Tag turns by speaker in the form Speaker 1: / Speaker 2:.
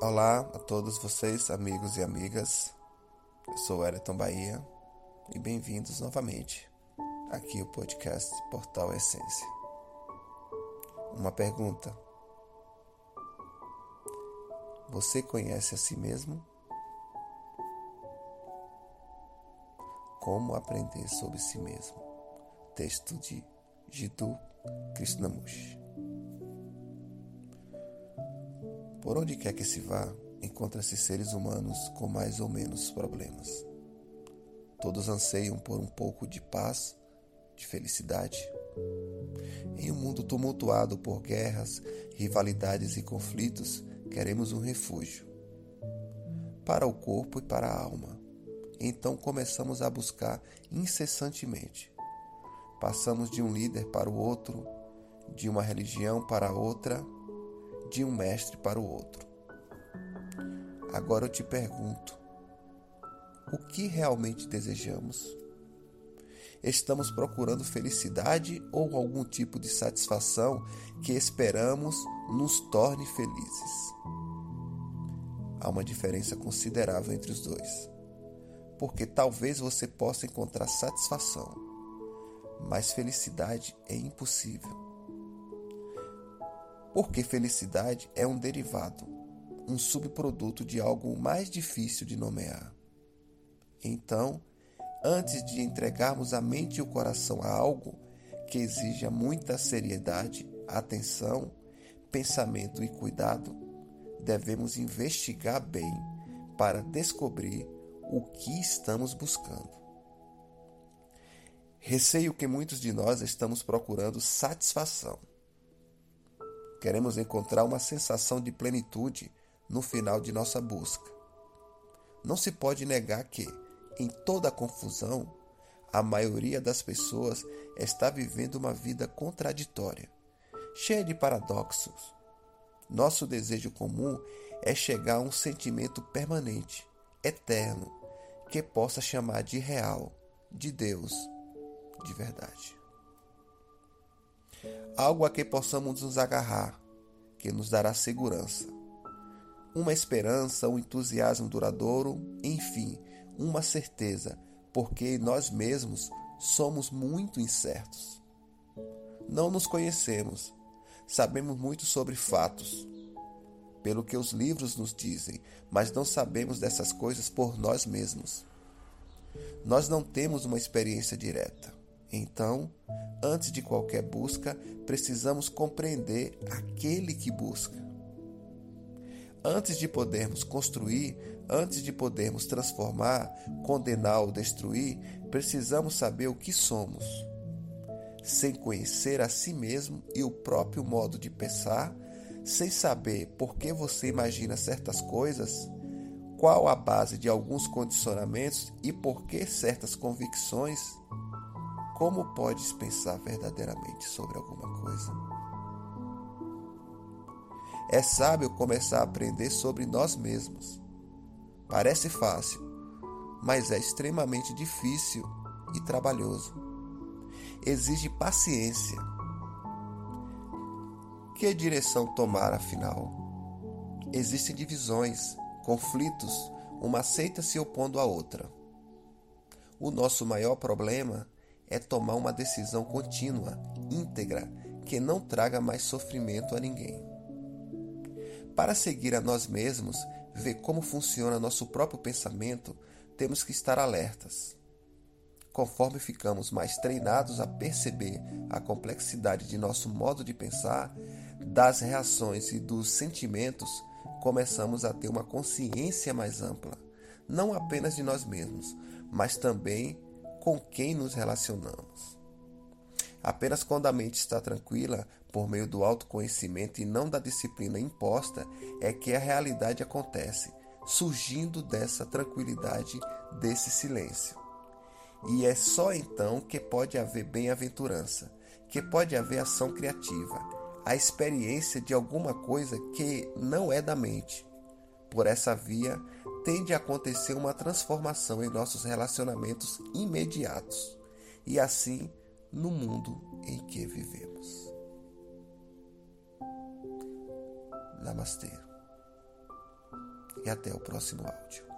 Speaker 1: Olá a todos vocês, amigos e amigas. Eu sou Wellington Bahia e bem-vindos novamente aqui ao podcast Portal Essência. Uma pergunta: Você conhece a si mesmo? Como aprender sobre si mesmo? Texto de Jiddu Krishnamurti. Por onde quer que se vá, encontra-se seres humanos com mais ou menos problemas. Todos anseiam por um pouco de paz, de felicidade. Em um mundo tumultuado por guerras, rivalidades e conflitos, queremos um refúgio para o corpo e para a alma. Então começamos a buscar incessantemente. Passamos de um líder para o outro, de uma religião para outra de um mestre para o outro. Agora eu te pergunto: o que realmente desejamos? Estamos procurando felicidade ou algum tipo de satisfação que esperamos nos torne felizes? Há uma diferença considerável entre os dois, porque talvez você possa encontrar satisfação, mas felicidade é impossível. Porque felicidade é um derivado, um subproduto de algo mais difícil de nomear. Então, antes de entregarmos a mente e o coração a algo que exija muita seriedade, atenção, pensamento e cuidado, devemos investigar bem para descobrir o que estamos buscando. Receio que muitos de nós estamos procurando satisfação Queremos encontrar uma sensação de plenitude no final de nossa busca. Não se pode negar que, em toda a confusão, a maioria das pessoas está vivendo uma vida contraditória, cheia de paradoxos. Nosso desejo comum é chegar a um sentimento permanente, eterno, que possa chamar de real, de Deus, de verdade algo a que possamos nos agarrar, que nos dará segurança. Uma esperança, um entusiasmo duradouro, enfim, uma certeza, porque nós mesmos somos muito incertos. Não nos conhecemos, sabemos muito sobre fatos, pelo que os livros nos dizem, mas não sabemos dessas coisas por nós mesmos. Nós não temos uma experiência direta. Então, antes de qualquer busca, precisamos compreender aquele que busca. Antes de podermos construir, antes de podermos transformar, condenar ou destruir, precisamos saber o que somos. Sem conhecer a si mesmo e o próprio modo de pensar, sem saber por que você imagina certas coisas, qual a base de alguns condicionamentos e por que certas convicções, como podes pensar verdadeiramente sobre alguma coisa? É sábio começar a aprender sobre nós mesmos. Parece fácil, mas é extremamente difícil e trabalhoso. Exige paciência. Que direção tomar afinal? Existem divisões, conflitos, uma aceita se opondo à outra. O nosso maior problema é tomar uma decisão contínua, íntegra, que não traga mais sofrimento a ninguém. Para seguir a nós mesmos, ver como funciona nosso próprio pensamento, temos que estar alertas. Conforme ficamos mais treinados a perceber a complexidade de nosso modo de pensar, das reações e dos sentimentos, começamos a ter uma consciência mais ampla, não apenas de nós mesmos, mas também com quem nos relacionamos. Apenas quando a mente está tranquila, por meio do autoconhecimento e não da disciplina imposta, é que a realidade acontece, surgindo dessa tranquilidade, desse silêncio. E é só então que pode haver bem-aventurança, que pode haver ação criativa, a experiência de alguma coisa que não é da mente. Por essa via, tende a acontecer uma transformação em nossos relacionamentos imediatos e assim no mundo em que vivemos. Namastê. e até o próximo áudio.